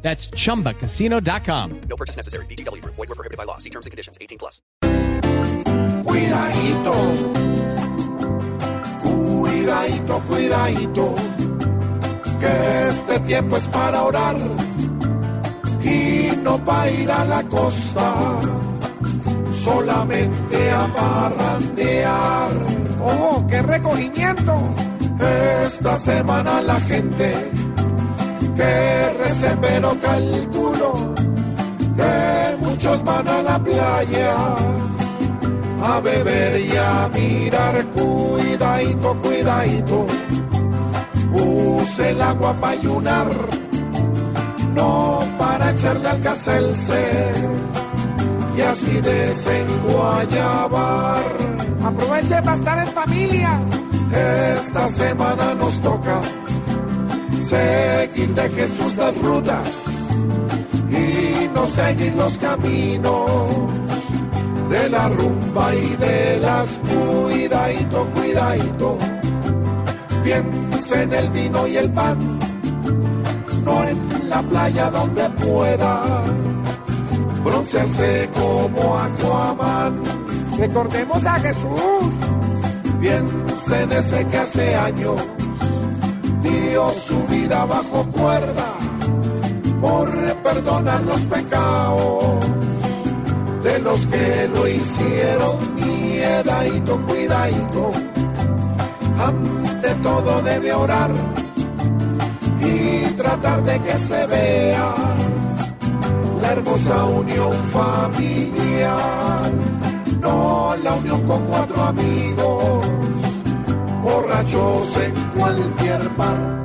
That's chumbacasino.com. No purchase necessary. BGW. Void were prohibited by law. See terms and conditions. 18 plus. Cuidadito, cuidadito, cuidadito, que este tiempo es para orar y no para ir a la costa, solamente a parrandear. ¡Oh, qué recogimiento! Esta semana la gente que rece pero calculo que muchos van a la playa a beber y a mirar, cuidadito, cuidadito, use el agua para ayunar, no para echarle al y así desenguayabar. Aproveche para estar en familia. Esta semana nos toca de Jesús las rutas y no seguir los caminos de la rumba y de las cuidadito, cuidadito. Piensa en el vino y el pan, no en la playa donde pueda broncearse como Aquaman. Recordemos a Jesús. Piensa en ese que hace años dio su vida bajo cuerda por perdonar los pecados de los que lo hicieron miedadito, cuidadito. Ante todo debe orar y tratar de que se vea la hermosa unión familiar, no la unión con cuatro amigos borrachos en cualquier bar.